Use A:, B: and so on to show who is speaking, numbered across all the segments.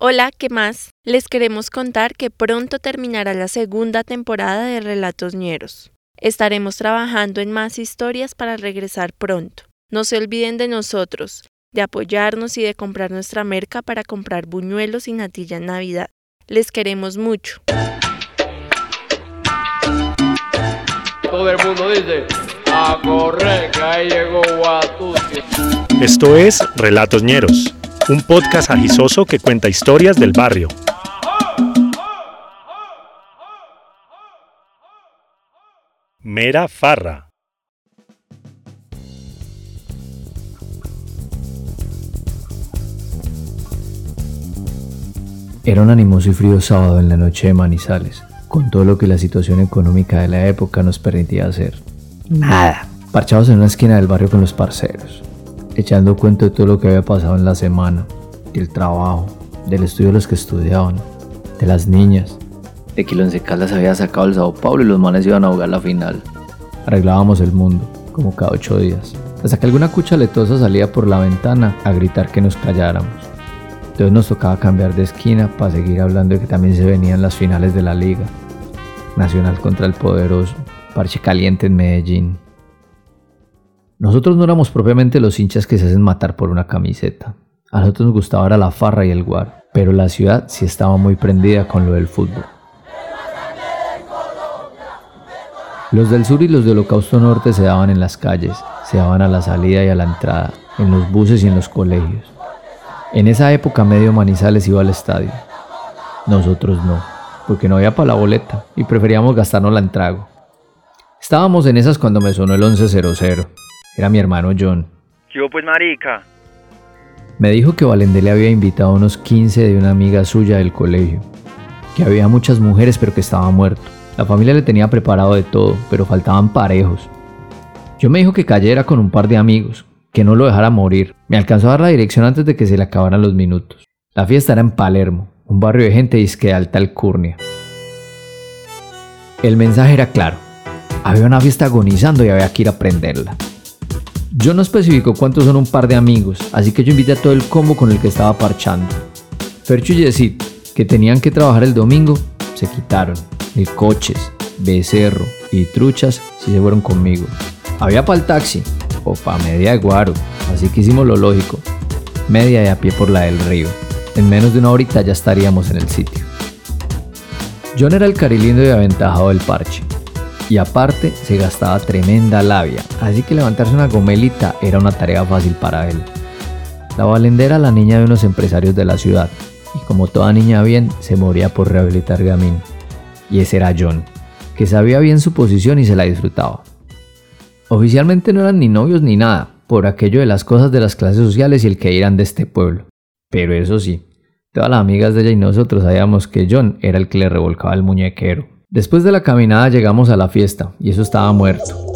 A: Hola, ¿qué más? Les queremos contar que pronto terminará la segunda temporada de Relatos Ñeros. Estaremos trabajando en más historias para regresar pronto. No se olviden de nosotros, de apoyarnos y de comprar nuestra merca para comprar buñuelos y natilla en Navidad. Les queremos mucho.
B: Todo el mundo dice, a correr, que ahí llegó
C: Esto es Relatos Ñeros un podcast agisoso que cuenta historias del barrio. Mera Farra.
D: Era un animoso y frío sábado en la noche de Manizales, con todo lo que la situación económica de la época nos permitía hacer. Nada. Parchados en una esquina del barrio con los parceros, echando cuenta de todo lo que había pasado en la semana, del trabajo, del estudio de los que estudiaban, de las niñas, de que Once Caldas había sacado el Sao Paulo y los manes iban a jugar la final. Arreglábamos el mundo, como cada ocho días, hasta que alguna cucha letosa salía por la ventana a gritar que nos calláramos. Entonces nos tocaba cambiar de esquina para seguir hablando de que también se venían las finales de la liga. Nacional contra el poderoso, parche caliente en Medellín. Nosotros no éramos propiamente los hinchas que se hacen matar por una camiseta. A nosotros nos gustaba la farra y el guar, pero la ciudad sí estaba muy prendida con lo del fútbol. Los del sur y los del Holocausto Norte se daban en las calles, se daban a la salida y a la entrada, en los buses y en los colegios. En esa época medio Manizales iba al estadio. Nosotros no, porque no había para la boleta y preferíamos gastarnos la entrago. Estábamos en esas cuando me sonó el 1100. Era mi hermano John.
E: Yo pues marica.
D: Me dijo que Valendé le había invitado a unos 15 de una amiga suya del colegio. Que había muchas mujeres pero que estaba muerto. La familia le tenía preparado de todo, pero faltaban parejos. Yo me dijo que cayera con un par de amigos, que no lo dejara morir. Me alcanzó a dar la dirección antes de que se le acabaran los minutos. La fiesta era en Palermo, un barrio de gente disque de alta alcurnia. El mensaje era claro. Había una fiesta agonizando y había que ir a prenderla. Yo no especifico cuántos son un par de amigos, así que yo invité a todo el combo con el que estaba parchando. Fercho y Yesid, que tenían que trabajar el domingo, se quitaron. El coches, becerro y truchas sí se fueron conmigo. Había para el taxi o para media de guaro, así que hicimos lo lógico. Media de a pie por la del río. En menos de una horita ya estaríamos en el sitio. John era el carilindo y aventajado del parche y aparte se gastaba tremenda labia, así que levantarse una gomelita era una tarea fácil para él. La Valendera era la niña de unos empresarios de la ciudad, y como toda niña bien, se moría por rehabilitar Gamín. Y ese era John, que sabía bien su posición y se la disfrutaba. Oficialmente no eran ni novios ni nada, por aquello de las cosas de las clases sociales y el que eran de este pueblo. Pero eso sí, todas las amigas de ella y nosotros sabíamos que John era el que le revolcaba el muñequero. Después de la caminada llegamos a la fiesta y eso estaba muerto.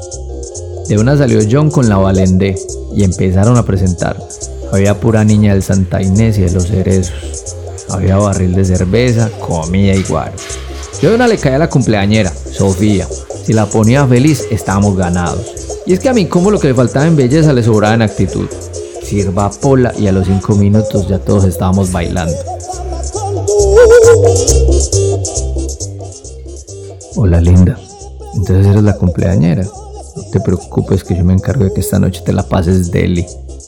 D: De una salió John con la Valendé y empezaron a presentar. Había pura niña del Santa Inés y de los cerezos. Había barril de cerveza, comida y guaro. Yo de una le caía a la cumpleañera, Sofía. Si la ponía feliz, estábamos ganados. Y es que a mí como lo que le faltaba en belleza le sobraba en actitud. Sirva pola y a los cinco minutos ya todos estábamos bailando. Hola linda, entonces eres la cumpleañera. No te preocupes que yo me encargo de que esta noche te la pases deli.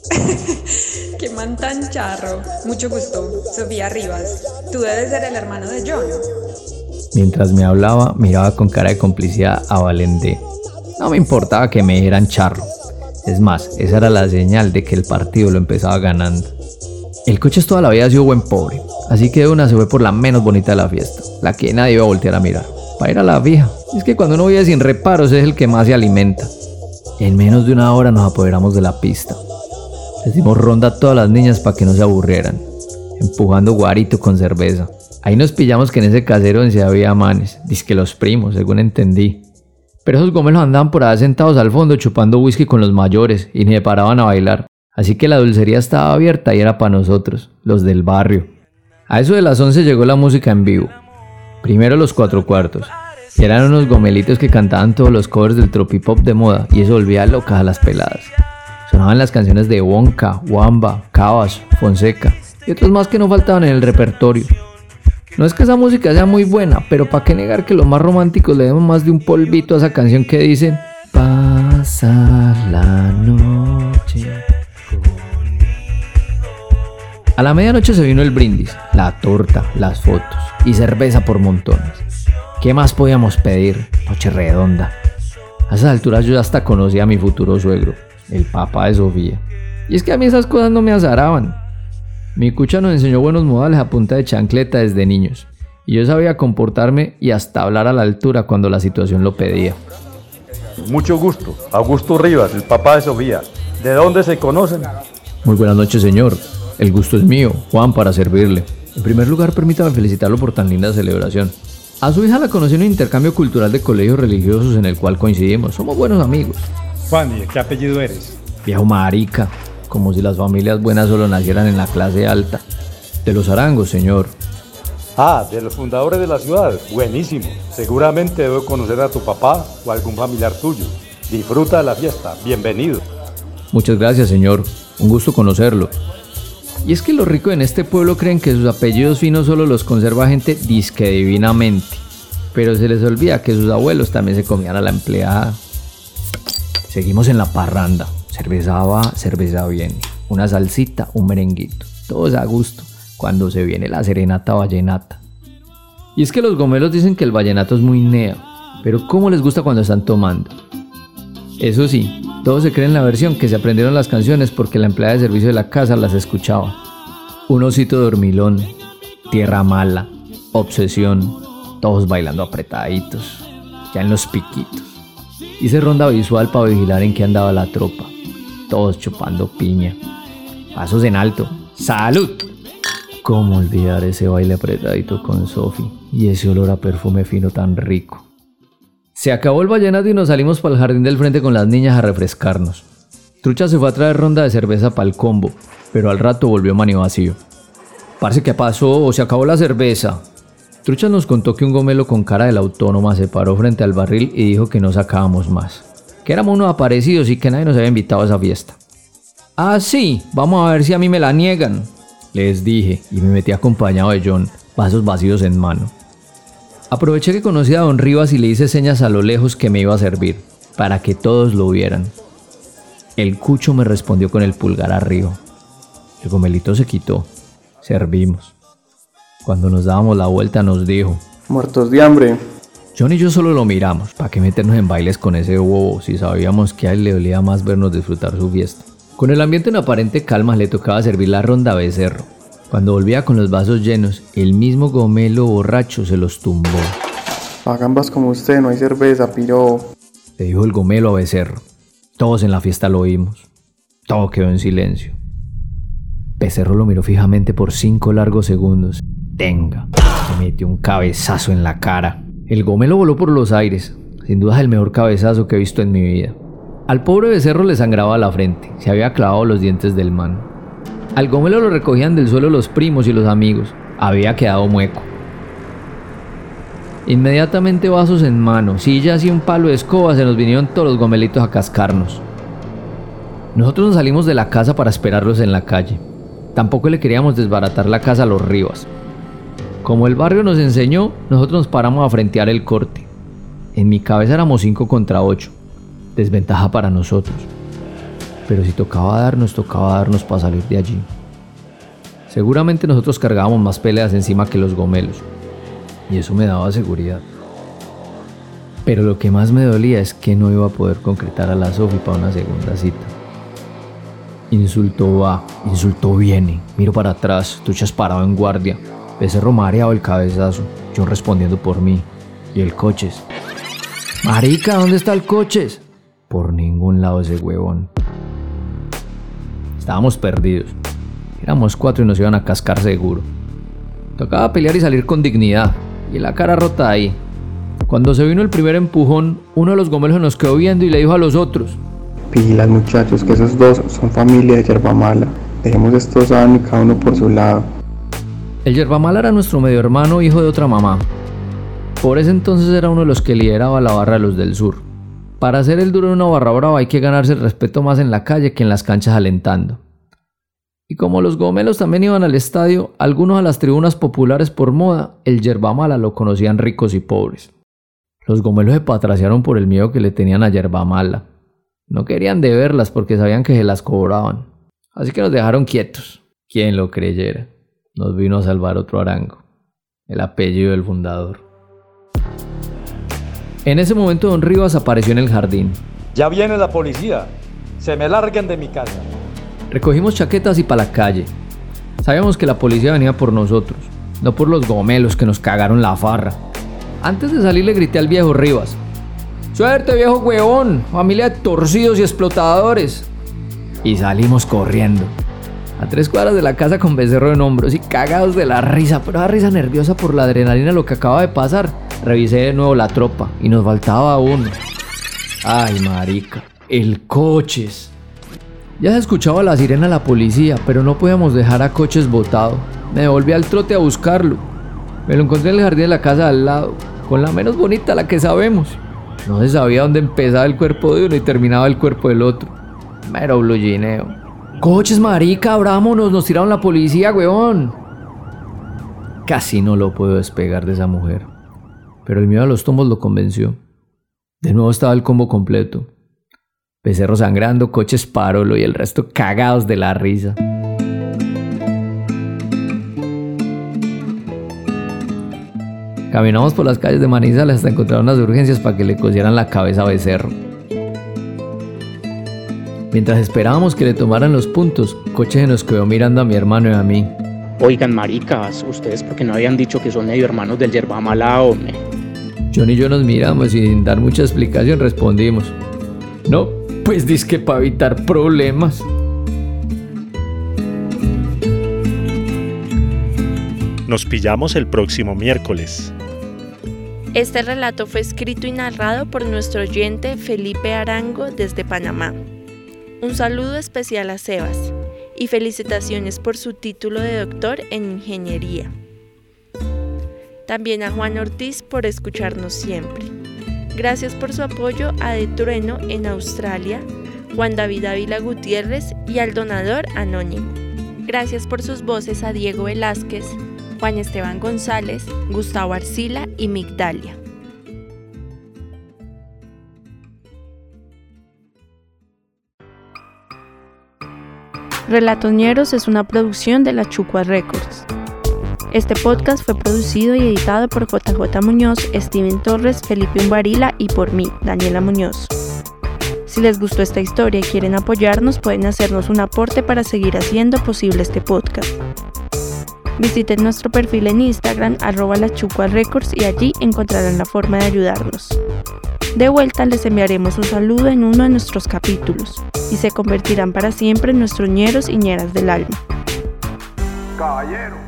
F: Qué man tan charro. Mucho gusto. Sofía Rivas. Tú debes ser el hermano de John.
D: Mientras me hablaba, miraba con cara de complicidad a Valente. No me importaba que me dijeran charro. Es más, esa era la señal de que el partido lo empezaba ganando. El coche toda la vida ha sido buen pobre, así que de una se fue por la menos bonita de la fiesta, la que nadie iba a voltear a mirar para la vieja. Es que cuando uno vive sin reparos es el que más se alimenta. En menos de una hora nos apoderamos de la pista. Les dimos ronda a todas las niñas para que no se aburrieran, empujando guarito con cerveza. Ahí nos pillamos que en ese casero se había manes, que los primos, según entendí. Pero esos gomelos andaban por ahí sentados al fondo chupando whisky con los mayores y ni se paraban a bailar. Así que la dulcería estaba abierta y era para nosotros, los del barrio. A eso de las 11 llegó la música en vivo. Primero los cuatro cuartos. Eran unos gomelitos que cantaban todos los covers del tropipop de moda y eso volvía locas a las peladas. Sonaban las canciones de Wonka, Wamba, Cabas, Fonseca y otros más que no faltaban en el repertorio. No es que esa música sea muy buena, pero ¿para qué negar que los más románticos le demos más de un polvito a esa canción que dice Pasar la noche. A la medianoche se vino el brindis, la torta, las fotos y cerveza por montones. ¿Qué más podíamos pedir? Noche redonda. A esas alturas yo hasta conocía a mi futuro suegro, el papá de Sofía. Y es que a mí esas cosas no me azaraban. Mi cucha nos enseñó buenos modales a punta de chancleta desde niños, y yo sabía comportarme y hasta hablar a la altura cuando la situación lo pedía.
E: Mucho gusto, Augusto Rivas, el papá de Sofía. ¿De dónde se conocen?
D: Muy buenas noches, señor. El gusto es mío, Juan, para servirle. En primer lugar, permítame felicitarlo por tan linda celebración. A su hija la conocí en un intercambio cultural de colegios religiosos en el cual coincidimos. Somos buenos amigos.
E: Juan, ¿y de qué apellido eres?
D: Viejo marica, como si las familias buenas solo nacieran en la clase alta. De los arangos, señor.
E: Ah, de los fundadores de la ciudad. Buenísimo. Seguramente debo conocer a tu papá o algún familiar tuyo. Disfruta de la fiesta. Bienvenido.
D: Muchas gracias, señor. Un gusto conocerlo. Y es que los ricos en este pueblo creen que sus apellidos finos solo los conserva gente disque divinamente. Pero se les olvida que sus abuelos también se comían a la empleada. Seguimos en la parranda. Cerveza va, cerveza viene. Una salsita, un merenguito. Todo es a gusto cuando se viene la serenata vallenata. Y es que los gomelos dicen que el vallenato es muy neo, pero ¿cómo les gusta cuando están tomando? Eso sí, todos se creen la versión que se aprendieron las canciones porque la empleada de servicio de la casa las escuchaba. Un osito dormilón, tierra mala, obsesión, todos bailando apretaditos, ya en los piquitos. Hice ronda visual para vigilar en qué andaba la tropa todos chupando piña. Pasos en alto. ¡Salud! ¿Cómo olvidar ese baile apretadito con Sophie y ese olor a perfume fino tan rico? Se acabó el vallenato y nos salimos para el jardín del frente con las niñas a refrescarnos. Trucha se fue a traer ronda de cerveza para el combo, pero al rato volvió mani vacío. Parece que pasó o se acabó la cerveza. Trucha nos contó que un gomelo con cara de la autónoma se paró frente al barril y dijo que no sacábamos más que éramos unos aparecidos y que nadie nos había invitado a esa fiesta. Ah, sí, vamos a ver si a mí me la niegan, les dije y me metí acompañado de John, vasos vacíos en mano. Aproveché que conocía a don Rivas y le hice señas a lo lejos que me iba a servir, para que todos lo vieran. El cucho me respondió con el pulgar arriba. El gomelito se quitó. Servimos. Cuando nos dábamos la vuelta nos dijo,
G: Muertos de hambre,
D: John y yo solo lo miramos, ¿para qué meternos en bailes con ese bobo si sabíamos que a él le dolía más vernos disfrutar su fiesta? Con el ambiente en aparente calma le tocaba servir la ronda becerro. Cuando volvía con los vasos llenos, el mismo gomelo borracho se los tumbó.
G: A gambas como usted no hay cerveza, piro.
D: Le dijo el gomelo a becerro. Todos en la fiesta lo oímos. Todo quedó en silencio. Becerro lo miró fijamente por cinco largos segundos. Tenga, se metió un cabezazo en la cara. El gomelo voló por los aires, sin duda el mejor cabezazo que he visto en mi vida. Al pobre becerro le sangraba la frente, se había clavado los dientes del man. Al gomelo lo recogían del suelo los primos y los amigos, había quedado mueco. Inmediatamente vasos en mano, sillas y un palo de escoba se nos vinieron todos los gomelitos a cascarnos. Nosotros nos salimos de la casa para esperarlos en la calle. Tampoco le queríamos desbaratar la casa a los Rivas. Como el barrio nos enseñó, nosotros nos paramos a frentear el corte. En mi cabeza éramos 5 contra 8. Desventaja para nosotros. Pero si tocaba darnos, tocaba darnos para salir de allí. Seguramente nosotros cargábamos más peleas encima que los gomelos. Y eso me daba seguridad. Pero lo que más me dolía es que no iba a poder concretar a la Sofi para una segunda cita. Insulto va, insulto viene. Miro para atrás, tuchas parado en guardia. Becerro mareado el cabezazo, yo respondiendo por mí. Y el coches. Marica, ¿dónde está el coches? Por ningún lado ese huevón. Estábamos perdidos. Éramos cuatro y nos iban a cascar seguro. Tocaba pelear y salir con dignidad. Y la cara rota ahí. Cuando se vino el primer empujón, uno de los gomelos nos quedó viendo y le dijo a los otros.
G: Pilas muchachos, que esos dos son familia de yerba mala. Dejemos estos años cada uno por su lado.
D: El yerbamal era nuestro medio hermano, hijo de otra mamá. Por ese entonces era uno de los que lideraba la barra de los del sur. Para ser el duro de una barra brava hay que ganarse el respeto más en la calle que en las canchas alentando. Y como los gomelos también iban al estadio, algunos a las tribunas populares por moda, el yerbamala lo conocían ricos y pobres. Los gomelos se patraciaron por el miedo que le tenían a yerbamala. No querían deberlas porque sabían que se las cobraban. Así que nos dejaron quietos. Quien lo creyera. Nos vino a salvar otro arango. El apellido del fundador. En ese momento don Rivas apareció en el jardín.
E: Ya viene la policía. Se me larguen de mi casa.
D: Recogimos chaquetas y para la calle. Sabíamos que la policía venía por nosotros, no por los gomelos que nos cagaron la farra. Antes de salir le grité al viejo Rivas. Suerte viejo huevón, familia de torcidos y explotadores. Y salimos corriendo. A tres cuadras de la casa con becerro en hombros y cagados de la risa, pero la risa nerviosa por la adrenalina lo que acaba de pasar. Revisé de nuevo la tropa y nos faltaba uno. Ay, marica, el coches. Ya se escuchaba la sirena de la policía, pero no podíamos dejar a coches botado. Me volví al trote a buscarlo. Me lo encontré en el jardín de la casa al lado, con la menos bonita, la que sabemos. No se sabía dónde empezaba el cuerpo de uno y terminaba el cuerpo del otro. Mero blugineo. Coches, marica, abrámonos, nos tiraron la policía, weón. Casi no lo puedo despegar de esa mujer. Pero el miedo a los tomos lo convenció. De nuevo estaba el combo completo. Becerro sangrando, coches parolo y el resto cagados de la risa. Caminamos por las calles de Manizales hasta encontrar unas urgencias para que le cosieran la cabeza a Becerro. Mientras esperábamos que le tomaran los puntos, Coche se nos quedó mirando a mi hermano y a mí.
H: Oigan, maricas, ustedes porque no habían dicho que son medio hermanos del yerba mala.
D: John y yo nos miramos y sin dar mucha explicación respondimos. No, pues que para evitar problemas.
C: Nos pillamos el próximo miércoles.
A: Este relato fue escrito y narrado por nuestro oyente Felipe Arango desde Panamá. Un saludo especial a Sebas y felicitaciones por su título de doctor en ingeniería. También a Juan Ortiz por escucharnos siempre. Gracias por su apoyo a De Trueno en Australia, Juan David Ávila Gutiérrez y al donador anónimo. Gracias por sus voces a Diego Velázquez, Juan Esteban González, Gustavo Arcila y Migdalia. Relatoñeros es una producción de la Chucua Records. Este podcast fue producido y editado por JJ Muñoz, Steven Torres, Felipe Umbarila y por mí, Daniela Muñoz. Si les gustó esta historia y quieren apoyarnos, pueden hacernos un aporte para seguir haciendo posible este podcast. Visiten nuestro perfil en Instagram, arroba Records, y allí encontrarán la forma de ayudarnos. De vuelta les enviaremos un saludo en uno de nuestros capítulos y se convertirán para siempre en nuestros ñeros y ñeras del alma.
B: Caballero.